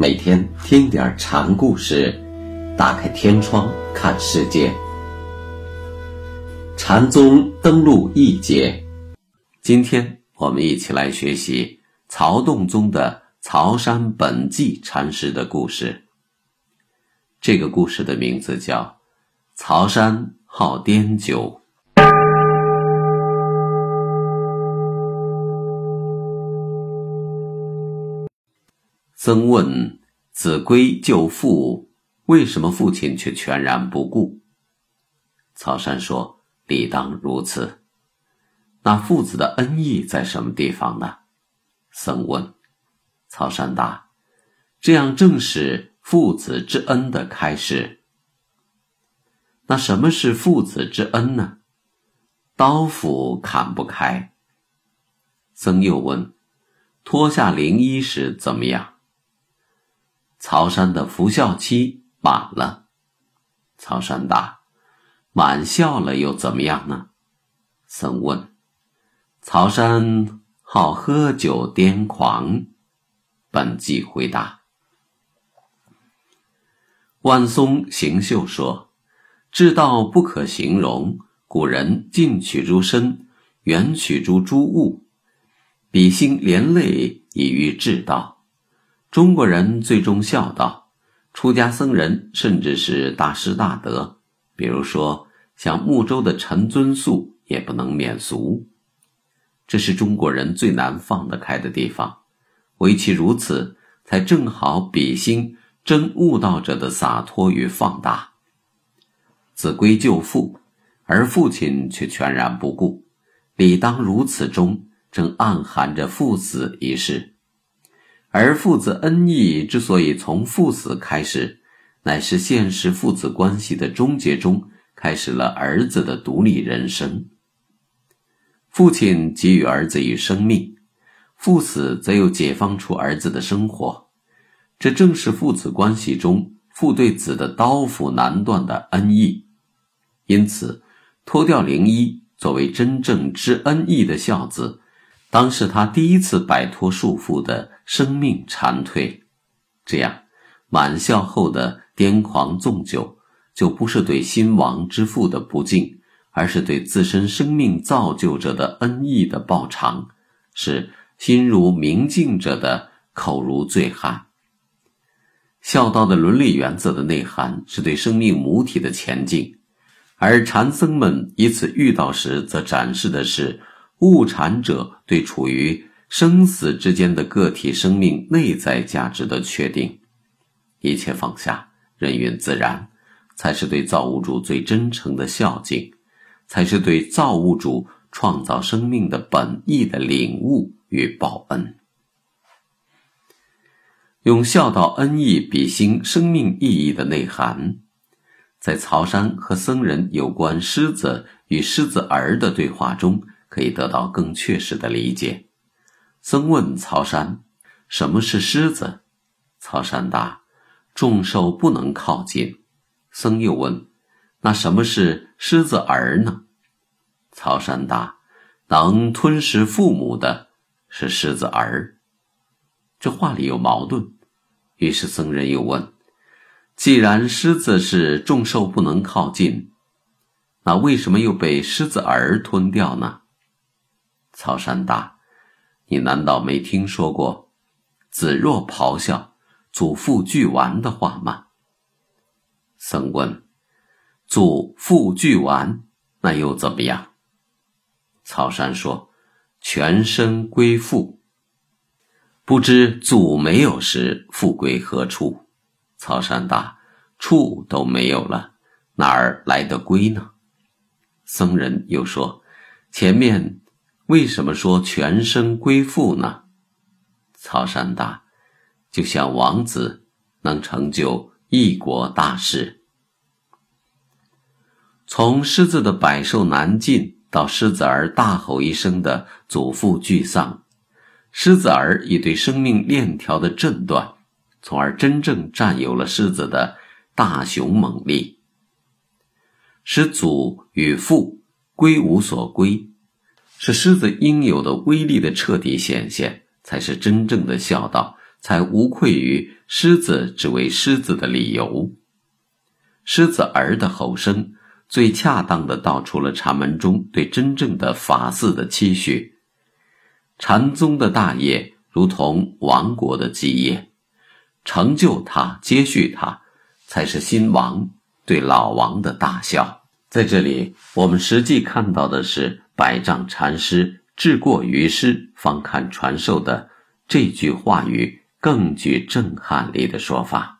每天听点禅故事，打开天窗看世界。禅宗登陆一节，今天我们一起来学习曹洞宗的曹山本纪禅师的故事。这个故事的名字叫《曹山好颠酒》。曾问子规救父，为什么父亲却全然不顾？曹山说：“理当如此。那父子的恩义在什么地方呢？”僧问。曹山答：“这样正是父子之恩的开始。那什么是父子之恩呢？刀斧砍不开。”僧又问：“脱下灵衣时怎么样？”曹山的服孝期满了，曹山答：“满孝了又怎么样呢？”僧问。曹山好喝酒癫狂，本纪回答。万松行秀说：“至道不可形容，古人近取诸身，远取诸诸物，比心连累以喻至道。”中国人最重孝道，出家僧人甚至是大师大德，比如说像睦州的陈尊素也不能免俗。这是中国人最难放得开的地方，唯其如此，才正好比心真悟道者的洒脱与放大。子规救父，而父亲却全然不顾，理当如此中，正暗含着父子一事。而父子恩义之所以从父死开始，乃是现实父子关系的终结中开始了儿子的独立人生。父亲给予儿子以生命，父死则又解放出儿子的生活，这正是父子关系中父对子的刀斧难断的恩义。因此，脱掉灵衣作为真正知恩义的孝子。当是他第一次摆脱束缚的生命蝉蜕，这样满孝后的癫狂纵酒，就不是对新亡之父的不敬，而是对自身生命造就者的恩义的报偿，是心如明镜者的口如醉汉。孝道的伦理原则的内涵是对生命母体的前进，而禅僧们以此遇到时，则展示的是。物产者对处于生死之间的个体生命内在价值的确定，一切放下，人云自然，才是对造物主最真诚的孝敬，才是对造物主创造生命的本意的领悟与报恩。用孝道恩义比兴生命意义的内涵，在曹山和僧人有关狮子与狮子儿的对话中。可以得到更确实的理解。僧问曹山：“什么是狮子？”曹山答：“众兽不能靠近。”僧又问：“那什么是狮子儿呢？”曹山答：“能吞食父母的，是狮子儿。”这话里有矛盾。于是僧人又问：“既然狮子是众兽不能靠近，那为什么又被狮子儿吞掉呢？”曹山答：“你难道没听说过‘子若咆哮，祖父俱完’的话吗？”僧问：“祖父俱完，那又怎么样？”曹山说：“全身归父。”不知祖没有时，父归何处？曹山答：“处都没有了，哪儿来的归呢？”僧人又说：“前面。”为什么说全身归父呢？曹山答：“就像王子能成就一国大事。从狮子的百兽难进，到狮子儿大吼一声的祖父俱丧，狮子儿已对生命链条的震断，从而真正占有了狮子的大雄猛力，使祖与父归无所归。”是狮子应有的威力的彻底显现，才是真正的孝道才无愧于狮子只为狮子的理由。狮子儿的吼声，最恰当的道出了禅门中对真正的法寺的期许。禅宗的大业，如同王国的基业，成就它、接续它，才是新王对老王的大孝。在这里，我们实际看到的是百丈禅师“智过于师，方看传授”的这句话语更具震撼力的说法。